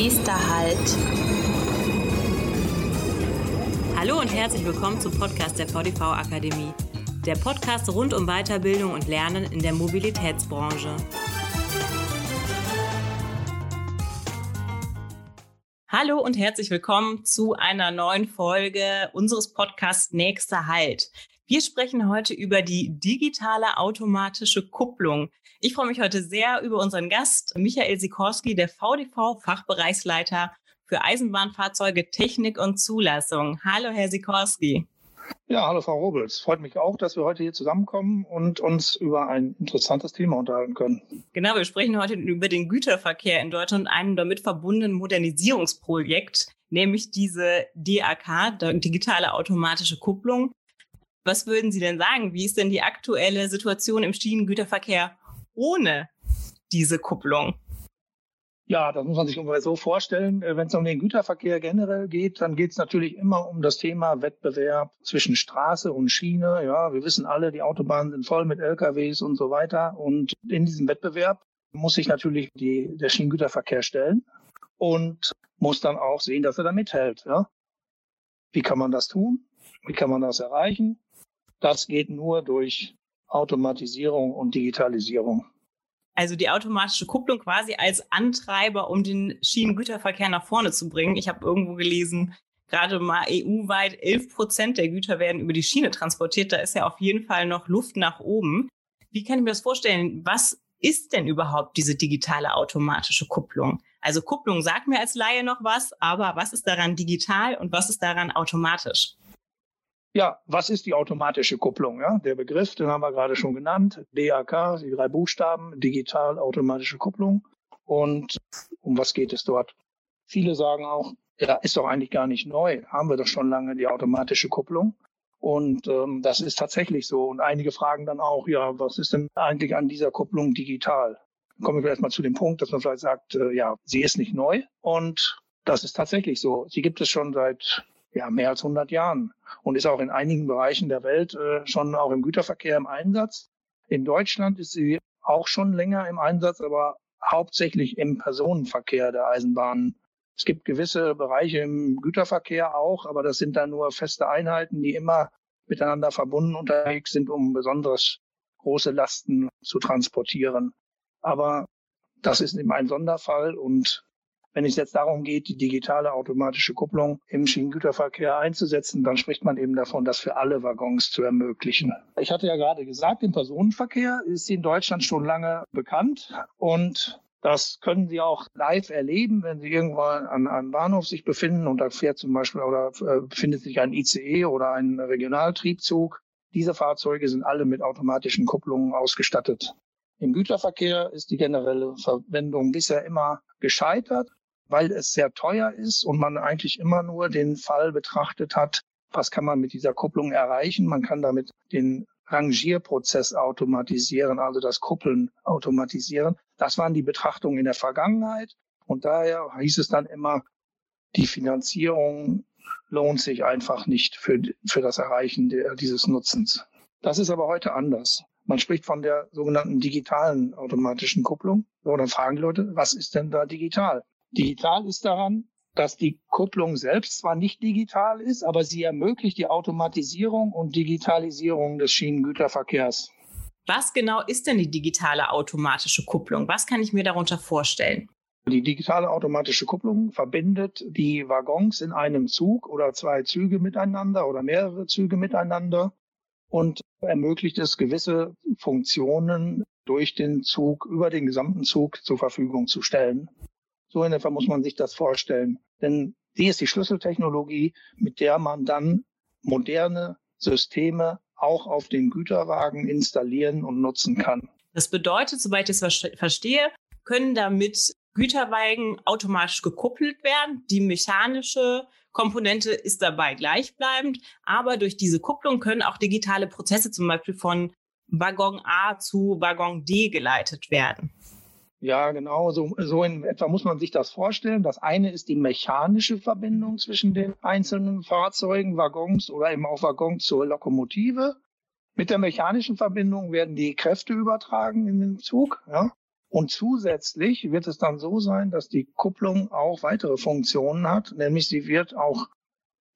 Nächster Halt. Hallo und herzlich willkommen zum Podcast der VDV Akademie. Der Podcast rund um Weiterbildung und Lernen in der Mobilitätsbranche. Hallo und herzlich willkommen zu einer neuen Folge unseres Podcasts Nächster Halt. Wir sprechen heute über die digitale automatische Kupplung. Ich freue mich heute sehr über unseren Gast Michael Sikorski, der VDV Fachbereichsleiter für Eisenbahnfahrzeuge, Technik und Zulassung. Hallo, Herr Sikorski. Ja, hallo Frau Robels. Freut mich auch, dass wir heute hier zusammenkommen und uns über ein interessantes Thema unterhalten können. Genau, wir sprechen heute über den Güterverkehr in Deutschland und einem damit verbundenen Modernisierungsprojekt, nämlich diese DAK, digitale automatische Kupplung. Was würden Sie denn sagen? Wie ist denn die aktuelle Situation im Schienengüterverkehr ohne diese Kupplung? Ja, das muss man sich ungefähr so vorstellen. Äh, wenn es um den Güterverkehr generell geht, dann geht es natürlich immer um das Thema Wettbewerb zwischen Straße und Schiene. Ja, wir wissen alle, die Autobahnen sind voll mit LKWs und so weiter. Und in diesem Wettbewerb muss sich natürlich die, der Schienengüterverkehr stellen und muss dann auch sehen, dass er da mithält. Ja? Wie kann man das tun? Wie kann man das erreichen? Das geht nur durch Automatisierung und Digitalisierung. Also die automatische Kupplung quasi als Antreiber, um den Schienengüterverkehr nach vorne zu bringen. Ich habe irgendwo gelesen, gerade mal EU-weit 11 Prozent der Güter werden über die Schiene transportiert. Da ist ja auf jeden Fall noch Luft nach oben. Wie kann ich mir das vorstellen? Was ist denn überhaupt diese digitale automatische Kupplung? Also Kupplung sagt mir als Laie noch was, aber was ist daran digital und was ist daran automatisch? Ja, was ist die automatische Kupplung? Ja, der Begriff, den haben wir gerade schon genannt. DAK, die drei Buchstaben, digital automatische Kupplung. Und um was geht es dort? Viele sagen auch, ja, ist doch eigentlich gar nicht neu. Haben wir doch schon lange die automatische Kupplung. Und ähm, das ist tatsächlich so. Und einige fragen dann auch, ja, was ist denn eigentlich an dieser Kupplung digital? Dann kommen wir erstmal zu dem Punkt, dass man vielleicht sagt, äh, ja, sie ist nicht neu. Und das ist tatsächlich so. Sie gibt es schon seit ja, mehr als 100 Jahren und ist auch in einigen Bereichen der Welt äh, schon auch im Güterverkehr im Einsatz. In Deutschland ist sie auch schon länger im Einsatz, aber hauptsächlich im Personenverkehr der Eisenbahnen. Es gibt gewisse Bereiche im Güterverkehr auch, aber das sind dann nur feste Einheiten, die immer miteinander verbunden unterwegs sind, um besonders große Lasten zu transportieren. Aber das ist eben ein Sonderfall und wenn es jetzt darum geht, die digitale automatische Kupplung im Schienengüterverkehr einzusetzen, dann spricht man eben davon, das für alle Waggons zu ermöglichen. Ich hatte ja gerade gesagt, im Personenverkehr ist sie in Deutschland schon lange bekannt und das können Sie auch live erleben, wenn Sie irgendwo an einem Bahnhof sich befinden und da fährt zum Beispiel oder äh, befindet sich ein ICE oder ein Regionaltriebzug. Diese Fahrzeuge sind alle mit automatischen Kupplungen ausgestattet. Im Güterverkehr ist die generelle Verwendung bisher immer gescheitert weil es sehr teuer ist und man eigentlich immer nur den Fall betrachtet hat, was kann man mit dieser Kupplung erreichen. Man kann damit den Rangierprozess automatisieren, also das Kuppeln automatisieren. Das waren die Betrachtungen in der Vergangenheit. Und daher hieß es dann immer, die Finanzierung lohnt sich einfach nicht für, für das Erreichen der, dieses Nutzens. Das ist aber heute anders. Man spricht von der sogenannten digitalen automatischen Kupplung. So, dann fragen die Leute, was ist denn da digital? Digital ist daran, dass die Kupplung selbst zwar nicht digital ist, aber sie ermöglicht die Automatisierung und Digitalisierung des Schienengüterverkehrs. Was genau ist denn die digitale automatische Kupplung? Was kann ich mir darunter vorstellen? Die digitale automatische Kupplung verbindet die Waggons in einem Zug oder zwei Züge miteinander oder mehrere Züge miteinander und ermöglicht es, gewisse Funktionen durch den Zug, über den gesamten Zug zur Verfügung zu stellen. So in etwa muss man sich das vorstellen. Denn die ist die Schlüsseltechnologie, mit der man dann moderne Systeme auch auf den Güterwagen installieren und nutzen kann. Das bedeutet, soweit ich es verstehe, können damit Güterwagen automatisch gekuppelt werden. Die mechanische Komponente ist dabei gleichbleibend, aber durch diese Kupplung können auch digitale Prozesse zum Beispiel von Waggon A zu Waggon D geleitet werden. Ja, genau. So, so in etwa muss man sich das vorstellen. Das eine ist die mechanische Verbindung zwischen den einzelnen Fahrzeugen, Waggons oder eben auch Waggons zur Lokomotive. Mit der mechanischen Verbindung werden die Kräfte übertragen in den Zug. Ja. Und zusätzlich wird es dann so sein, dass die Kupplung auch weitere Funktionen hat, nämlich sie wird auch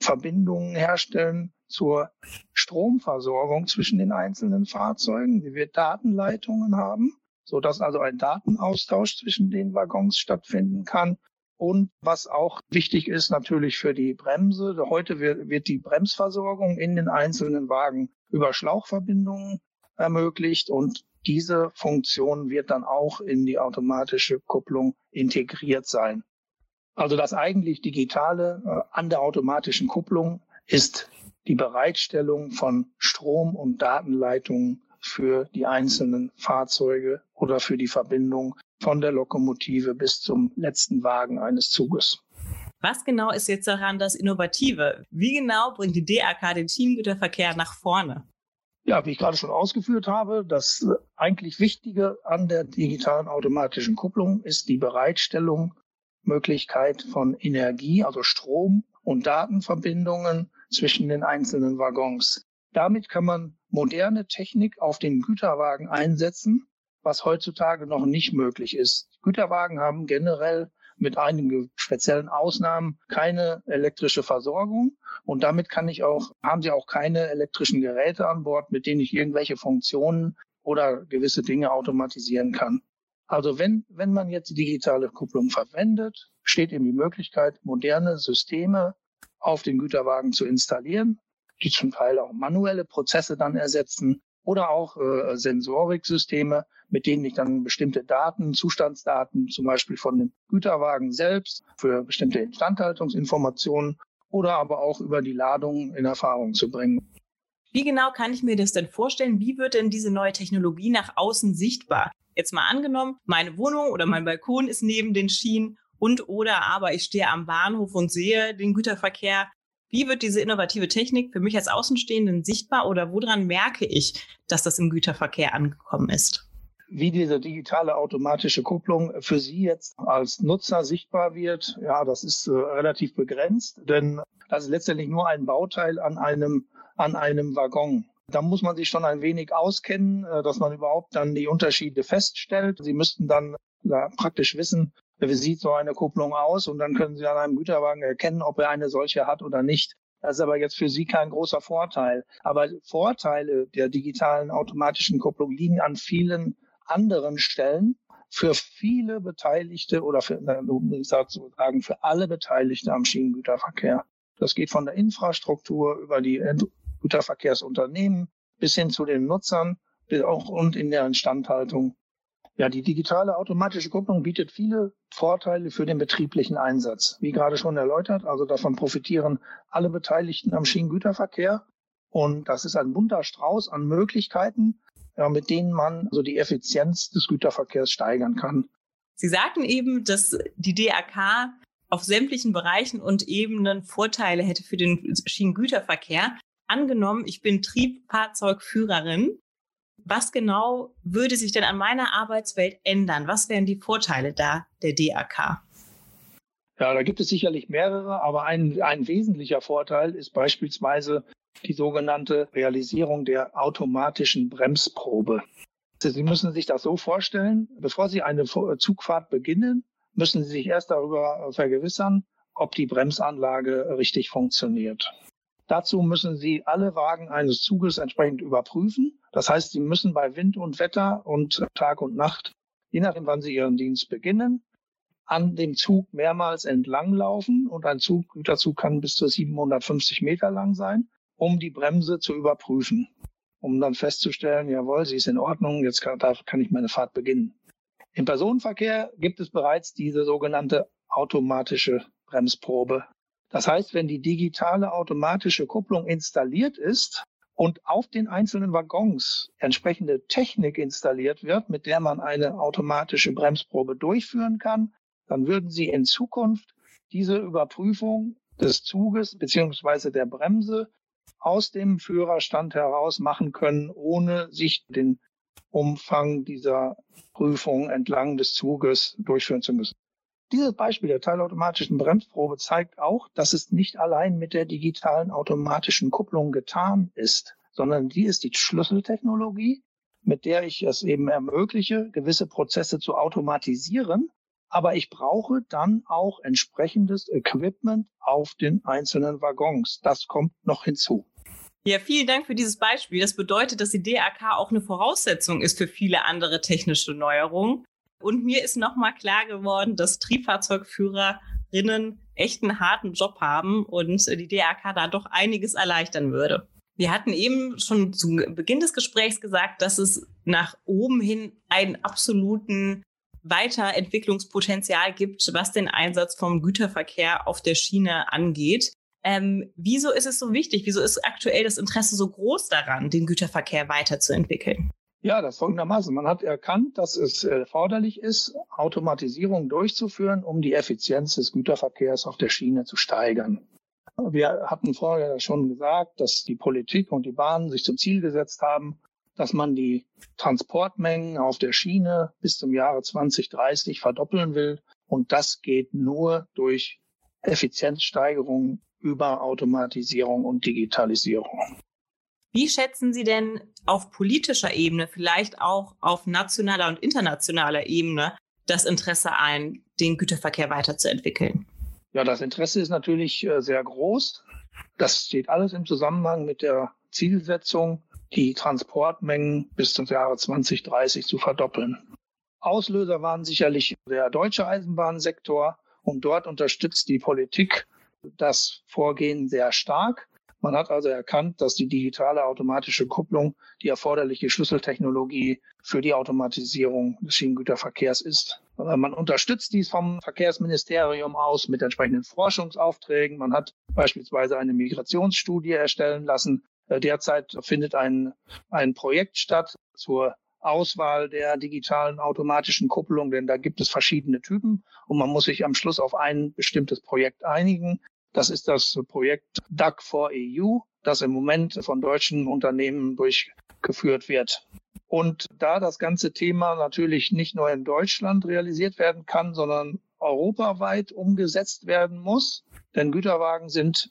Verbindungen herstellen zur Stromversorgung zwischen den einzelnen Fahrzeugen. Sie wird Datenleitungen haben, so dass also ein Datenaustausch zwischen den Waggons stattfinden kann. Und was auch wichtig ist natürlich für die Bremse. Heute wird die Bremsversorgung in den einzelnen Wagen über Schlauchverbindungen ermöglicht und diese Funktion wird dann auch in die automatische Kupplung integriert sein. Also das eigentlich Digitale äh, an der automatischen Kupplung ist die Bereitstellung von Strom- und Datenleitungen für die einzelnen Fahrzeuge oder für die Verbindung von der Lokomotive bis zum letzten Wagen eines Zuges. Was genau ist jetzt daran das Innovative? Wie genau bringt die DAK den Schienengüterverkehr nach vorne? Ja, wie ich gerade schon ausgeführt habe, das eigentlich Wichtige an der digitalen automatischen Kupplung ist die Bereitstellung Möglichkeit von Energie, also Strom und Datenverbindungen zwischen den einzelnen Waggons. Damit kann man moderne Technik auf den Güterwagen einsetzen, was heutzutage noch nicht möglich ist. Güterwagen haben generell mit einigen speziellen Ausnahmen keine elektrische Versorgung und damit kann ich auch, haben sie auch keine elektrischen Geräte an Bord, mit denen ich irgendwelche Funktionen oder gewisse Dinge automatisieren kann. Also wenn, wenn man jetzt die digitale Kupplung verwendet, steht eben die Möglichkeit, moderne Systeme auf den Güterwagen zu installieren, die zum Teil auch manuelle Prozesse dann ersetzen oder auch äh, Sensoriksysteme, mit denen ich dann bestimmte Daten, Zustandsdaten, zum Beispiel von dem Güterwagen selbst für bestimmte Instandhaltungsinformationen oder aber auch über die Ladung in Erfahrung zu bringen. Wie genau kann ich mir das denn vorstellen? Wie wird denn diese neue Technologie nach außen sichtbar? Jetzt mal angenommen, meine Wohnung oder mein Balkon ist neben den Schienen und oder aber ich stehe am Bahnhof und sehe den Güterverkehr. Wie wird diese innovative Technik für mich als Außenstehenden sichtbar oder woran merke ich, dass das im Güterverkehr angekommen ist? Wie diese digitale automatische Kupplung für Sie jetzt als Nutzer sichtbar wird, ja, das ist äh, relativ begrenzt, denn das ist letztendlich nur ein Bauteil an einem, an einem Waggon. Da muss man sich schon ein wenig auskennen, äh, dass man überhaupt dann die Unterschiede feststellt. Sie müssten dann ja, praktisch wissen, wie sieht so eine Kupplung aus und dann können Sie an einem Güterwagen erkennen, ob er eine solche hat oder nicht. Das ist aber jetzt für Sie kein großer Vorteil. Aber Vorteile der digitalen automatischen Kupplung liegen an vielen anderen Stellen für viele Beteiligte oder für, ich sage sozusagen für alle Beteiligte am Schienengüterverkehr. Das geht von der Infrastruktur über die Güterverkehrsunternehmen bis hin zu den Nutzern auch und in der Instandhaltung. Ja, die digitale automatische Kupplung bietet viele Vorteile für den betrieblichen Einsatz. Wie gerade schon erläutert, also davon profitieren alle Beteiligten am Schienengüterverkehr. Und das ist ein bunter Strauß an Möglichkeiten, ja, mit denen man also die Effizienz des Güterverkehrs steigern kann. Sie sagten eben, dass die DAK auf sämtlichen Bereichen und Ebenen Vorteile hätte für den Schienengüterverkehr angenommen, ich bin Triebfahrzeugführerin. Was genau würde sich denn an meiner Arbeitswelt ändern? Was wären die Vorteile da der DAK? Ja, da gibt es sicherlich mehrere, aber ein, ein wesentlicher Vorteil ist beispielsweise die sogenannte Realisierung der automatischen Bremsprobe. Sie müssen sich das so vorstellen, bevor Sie eine Zugfahrt beginnen, müssen Sie sich erst darüber vergewissern, ob die Bremsanlage richtig funktioniert. Dazu müssen Sie alle Wagen eines Zuges entsprechend überprüfen. Das heißt, Sie müssen bei Wind und Wetter und Tag und Nacht, je nachdem, wann Sie Ihren Dienst beginnen, an dem Zug mehrmals entlanglaufen und ein Zug, Güterzug kann bis zu 750 Meter lang sein, um die Bremse zu überprüfen, um dann festzustellen, jawohl, sie ist in Ordnung, jetzt kann, da kann ich meine Fahrt beginnen. Im Personenverkehr gibt es bereits diese sogenannte automatische Bremsprobe. Das heißt, wenn die digitale automatische Kupplung installiert ist und auf den einzelnen Waggons entsprechende Technik installiert wird, mit der man eine automatische Bremsprobe durchführen kann, dann würden Sie in Zukunft diese Überprüfung des Zuges beziehungsweise der Bremse aus dem Führerstand heraus machen können, ohne sich den Umfang dieser Prüfung entlang des Zuges durchführen zu müssen. Dieses Beispiel der teilautomatischen Bremsprobe zeigt auch, dass es nicht allein mit der digitalen automatischen Kupplung getan ist, sondern die ist die Schlüsseltechnologie, mit der ich es eben ermögliche, gewisse Prozesse zu automatisieren. Aber ich brauche dann auch entsprechendes Equipment auf den einzelnen Waggons. Das kommt noch hinzu. Ja, vielen Dank für dieses Beispiel. Das bedeutet, dass die DAK auch eine Voraussetzung ist für viele andere technische Neuerungen. Und mir ist nochmal klar geworden, dass Triebfahrzeugführerinnen echt einen harten Job haben und die DAK da doch einiges erleichtern würde. Wir hatten eben schon zu Beginn des Gesprächs gesagt, dass es nach oben hin einen absoluten Weiterentwicklungspotenzial gibt, was den Einsatz vom Güterverkehr auf der Schiene angeht. Ähm, wieso ist es so wichtig? Wieso ist aktuell das Interesse so groß daran, den Güterverkehr weiterzuentwickeln? Ja, das folgendermaßen. Man hat erkannt, dass es erforderlich ist, Automatisierung durchzuführen, um die Effizienz des Güterverkehrs auf der Schiene zu steigern. Wir hatten vorher schon gesagt, dass die Politik und die Bahnen sich zum Ziel gesetzt haben, dass man die Transportmengen auf der Schiene bis zum Jahre 2030 verdoppeln will. Und das geht nur durch Effizienzsteigerung über Automatisierung und Digitalisierung. Wie schätzen Sie denn auf politischer Ebene, vielleicht auch auf nationaler und internationaler Ebene, das Interesse ein, den Güterverkehr weiterzuentwickeln? Ja, das Interesse ist natürlich äh, sehr groß. Das steht alles im Zusammenhang mit der Zielsetzung, die Transportmengen bis zum Jahre 2030 zu verdoppeln. Auslöser waren sicherlich der deutsche Eisenbahnsektor und dort unterstützt die Politik das Vorgehen sehr stark. Man hat also erkannt, dass die digitale automatische Kupplung die erforderliche Schlüsseltechnologie für die Automatisierung des Schienengüterverkehrs ist. Man unterstützt dies vom Verkehrsministerium aus mit entsprechenden Forschungsaufträgen. Man hat beispielsweise eine Migrationsstudie erstellen lassen. Derzeit findet ein, ein Projekt statt zur Auswahl der digitalen automatischen Kupplung, denn da gibt es verschiedene Typen und man muss sich am Schluss auf ein bestimmtes Projekt einigen. Das ist das Projekt DAC for EU, das im Moment von deutschen Unternehmen durchgeführt wird. Und da das ganze Thema natürlich nicht nur in Deutschland realisiert werden kann, sondern europaweit umgesetzt werden muss, denn Güterwagen sind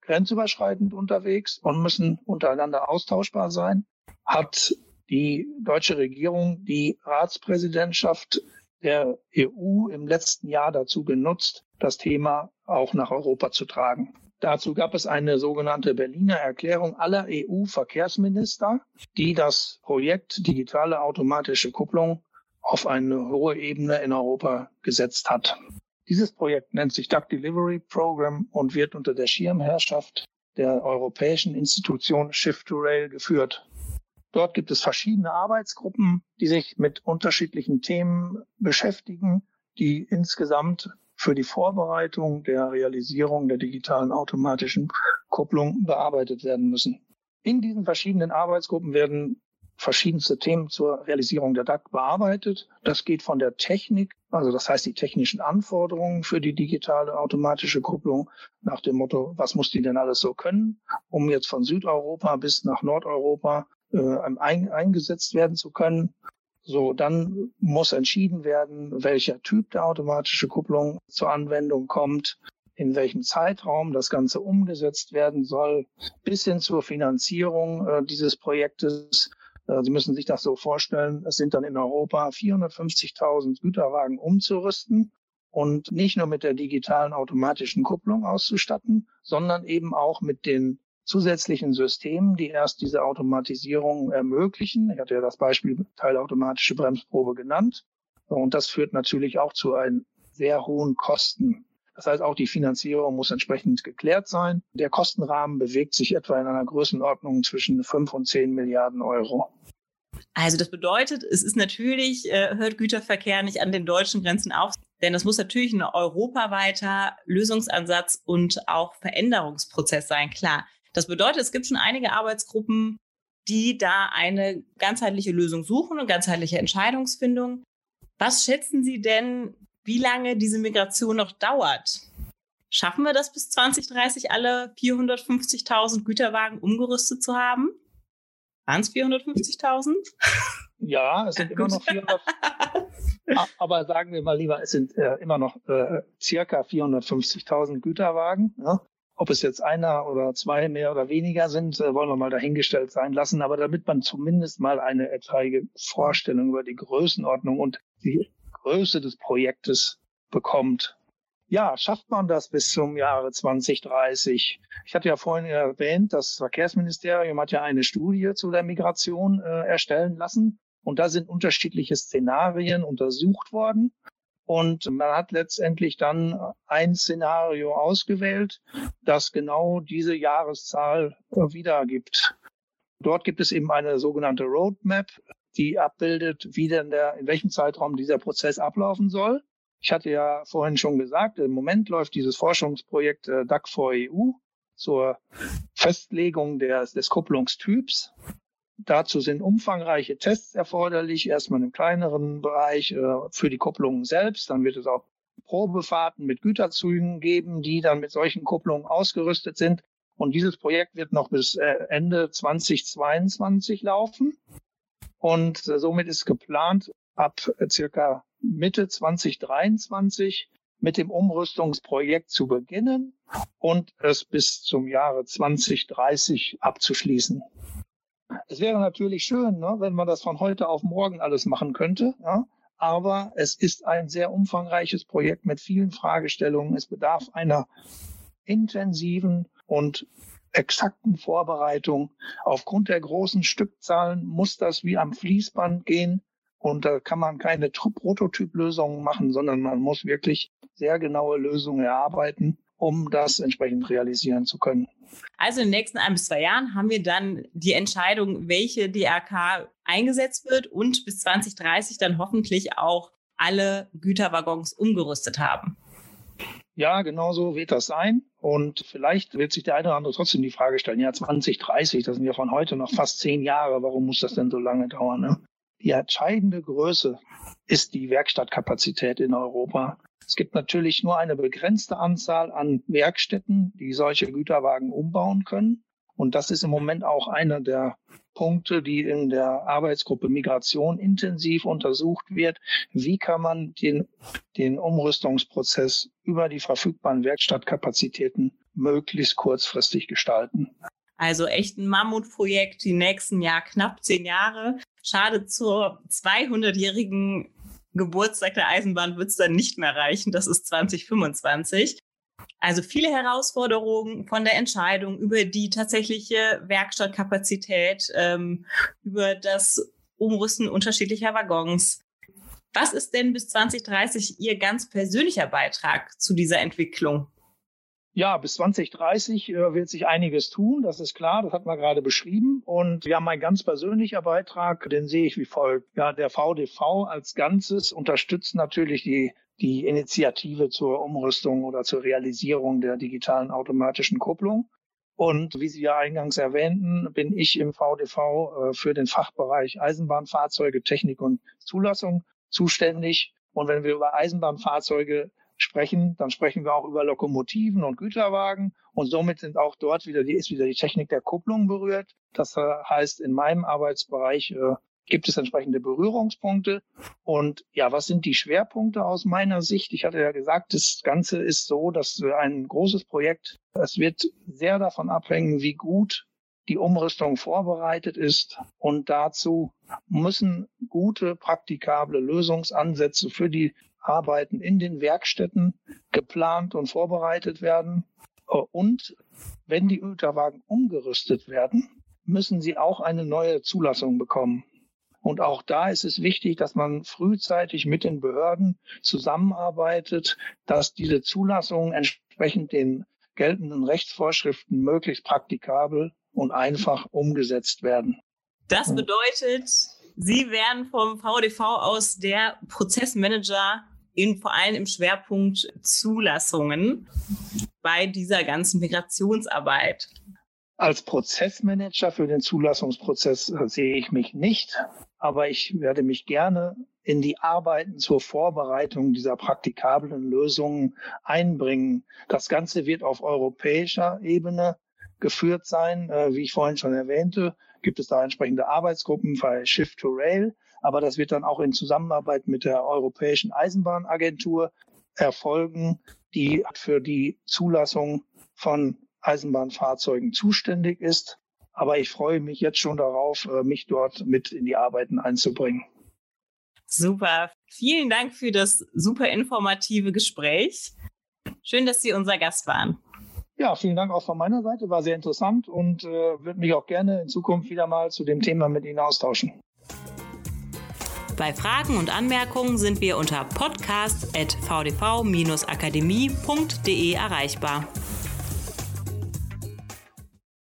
grenzüberschreitend unterwegs und müssen untereinander austauschbar sein, hat die deutsche Regierung die Ratspräsidentschaft der EU im letzten Jahr dazu genutzt, das Thema auch nach Europa zu tragen. Dazu gab es eine sogenannte Berliner Erklärung aller EU-Verkehrsminister, die das Projekt digitale automatische Kupplung auf eine hohe Ebene in Europa gesetzt hat. Dieses Projekt nennt sich Duck Delivery Program und wird unter der Schirmherrschaft der europäischen Institution Shift to Rail geführt. Dort gibt es verschiedene Arbeitsgruppen, die sich mit unterschiedlichen Themen beschäftigen, die insgesamt für die Vorbereitung der Realisierung der digitalen automatischen Kupplung bearbeitet werden müssen. In diesen verschiedenen Arbeitsgruppen werden verschiedenste Themen zur Realisierung der DAC bearbeitet. Das geht von der Technik, also das heißt die technischen Anforderungen für die digitale automatische Kupplung nach dem Motto, was muss die denn alles so können, um jetzt von Südeuropa bis nach Nordeuropa äh, ein, eingesetzt werden zu können. So, dann muss entschieden werden, welcher Typ der automatische Kupplung zur Anwendung kommt, in welchem Zeitraum das Ganze umgesetzt werden soll, bis hin zur Finanzierung äh, dieses Projektes. Äh, Sie müssen sich das so vorstellen, es sind dann in Europa 450.000 Güterwagen umzurüsten und nicht nur mit der digitalen automatischen Kupplung auszustatten, sondern eben auch mit den zusätzlichen Systemen, die erst diese Automatisierung ermöglichen. Ich hatte ja das Beispiel teilautomatische Bremsprobe genannt. Und das führt natürlich auch zu einen sehr hohen Kosten. Das heißt, auch die Finanzierung muss entsprechend geklärt sein. Der Kostenrahmen bewegt sich etwa in einer Größenordnung zwischen 5 und 10 Milliarden Euro. Also das bedeutet, es ist natürlich, äh, hört Güterverkehr nicht an den deutschen Grenzen auf, denn es muss natürlich ein europaweiter Lösungsansatz und auch Veränderungsprozess sein, klar. Das bedeutet, es gibt schon einige Arbeitsgruppen, die da eine ganzheitliche Lösung suchen und ganzheitliche Entscheidungsfindung. Was schätzen Sie denn, wie lange diese Migration noch dauert? Schaffen wir das bis 2030 alle 450.000 Güterwagen umgerüstet zu haben? Waren es 450.000? Ja, es sind immer noch 400. aber sagen wir mal lieber, es sind äh, immer noch äh, circa 450.000 Güterwagen. Ja? Ob es jetzt einer oder zwei mehr oder weniger sind, äh, wollen wir mal dahingestellt sein lassen. Aber damit man zumindest mal eine etwaige Vorstellung über die Größenordnung und die Größe des Projektes bekommt. Ja, schafft man das bis zum Jahre 2030? Ich hatte ja vorhin erwähnt, das Verkehrsministerium hat ja eine Studie zu der Migration äh, erstellen lassen. Und da sind unterschiedliche Szenarien untersucht worden. Und man hat letztendlich dann ein Szenario ausgewählt, das genau diese Jahreszahl wiedergibt. Dort gibt es eben eine sogenannte Roadmap, die abbildet, wie denn der, in welchem Zeitraum dieser Prozess ablaufen soll. Ich hatte ja vorhin schon gesagt, im Moment läuft dieses Forschungsprojekt äh, DAC 4 EU zur Festlegung des, des Kupplungstyps. Dazu sind umfangreiche Tests erforderlich, erstmal im kleineren Bereich äh, für die Kupplungen selbst. Dann wird es auch Probefahrten mit Güterzügen geben, die dann mit solchen Kupplungen ausgerüstet sind. Und dieses Projekt wird noch bis äh, Ende 2022 laufen. Und äh, somit ist geplant, ab äh, circa Mitte 2023 mit dem Umrüstungsprojekt zu beginnen und es bis zum Jahre 2030 abzuschließen. Es wäre natürlich schön, ne, wenn man das von heute auf morgen alles machen könnte. Ja? Aber es ist ein sehr umfangreiches Projekt mit vielen Fragestellungen. Es bedarf einer intensiven und exakten Vorbereitung. Aufgrund der großen Stückzahlen muss das wie am Fließband gehen. Und da kann man keine Prototyplösungen machen, sondern man muss wirklich sehr genaue Lösungen erarbeiten, um das entsprechend realisieren zu können. Also in den nächsten ein bis zwei Jahren haben wir dann die Entscheidung, welche DRK eingesetzt wird und bis 2030 dann hoffentlich auch alle Güterwaggons umgerüstet haben. Ja, genau so wird das sein. Und vielleicht wird sich der eine oder andere trotzdem die Frage stellen, ja, 2030, das sind ja von heute noch fast zehn Jahre, warum muss das denn so lange dauern? Ne? Die entscheidende Größe ist die Werkstattkapazität in Europa. Es gibt natürlich nur eine begrenzte Anzahl an Werkstätten, die solche Güterwagen umbauen können. Und das ist im Moment auch einer der Punkte, die in der Arbeitsgruppe Migration intensiv untersucht wird. Wie kann man den, den Umrüstungsprozess über die verfügbaren Werkstattkapazitäten möglichst kurzfristig gestalten? Also echt ein Mammutprojekt, die nächsten Jahr knapp zehn Jahre. Schade zur 200-jährigen Geburtstag der Eisenbahn wird es dann nicht mehr reichen. Das ist 2025. Also viele Herausforderungen von der Entscheidung über die tatsächliche Werkstattkapazität, ähm, über das Umrüsten unterschiedlicher Waggons. Was ist denn bis 2030 Ihr ganz persönlicher Beitrag zu dieser Entwicklung? Ja, bis 2030 äh, wird sich einiges tun, das ist klar, das hat man gerade beschrieben. Und ja, mein ganz persönlicher Beitrag, den sehe ich wie folgt. Ja, der VDV als Ganzes unterstützt natürlich die, die Initiative zur Umrüstung oder zur Realisierung der digitalen automatischen Kupplung. Und wie Sie ja eingangs erwähnten, bin ich im VDV äh, für den Fachbereich Eisenbahnfahrzeuge, Technik und Zulassung zuständig. Und wenn wir über Eisenbahnfahrzeuge sprechen, dann sprechen wir auch über Lokomotiven und Güterwagen und somit sind auch dort wieder die, ist wieder die Technik der Kupplung berührt. Das äh, heißt, in meinem Arbeitsbereich äh, gibt es entsprechende Berührungspunkte. Und ja, was sind die Schwerpunkte aus meiner Sicht? Ich hatte ja gesagt, das Ganze ist so, dass ein großes Projekt, es wird sehr davon abhängen, wie gut die Umrüstung vorbereitet ist. Und dazu müssen gute, praktikable Lösungsansätze für die Arbeiten in den Werkstätten geplant und vorbereitet werden. Und wenn die Güterwagen umgerüstet werden, müssen sie auch eine neue Zulassung bekommen. Und auch da ist es wichtig, dass man frühzeitig mit den Behörden zusammenarbeitet, dass diese Zulassungen entsprechend den geltenden Rechtsvorschriften möglichst praktikabel und einfach umgesetzt werden. Das bedeutet, Sie werden vom VDV aus der Prozessmanager in, vor allem im Schwerpunkt Zulassungen bei dieser ganzen Migrationsarbeit. Als Prozessmanager für den Zulassungsprozess äh, sehe ich mich nicht, aber ich werde mich gerne in die Arbeiten zur Vorbereitung dieser praktikablen Lösungen einbringen. Das Ganze wird auf europäischer Ebene geführt sein. Äh, wie ich vorhin schon erwähnte, gibt es da entsprechende Arbeitsgruppen bei Shift to Rail. Aber das wird dann auch in Zusammenarbeit mit der Europäischen Eisenbahnagentur erfolgen, die für die Zulassung von Eisenbahnfahrzeugen zuständig ist. Aber ich freue mich jetzt schon darauf, äh, mich dort mit in die Arbeiten einzubringen. Super. Vielen Dank für das super informative Gespräch. Schön, dass Sie unser Gast waren. Ja, vielen Dank auch von meiner Seite. War sehr interessant und äh, würde mich auch gerne in Zukunft wieder mal zu dem Thema mit Ihnen austauschen. Bei Fragen und Anmerkungen sind wir unter podcast.vdv-akademie.de erreichbar.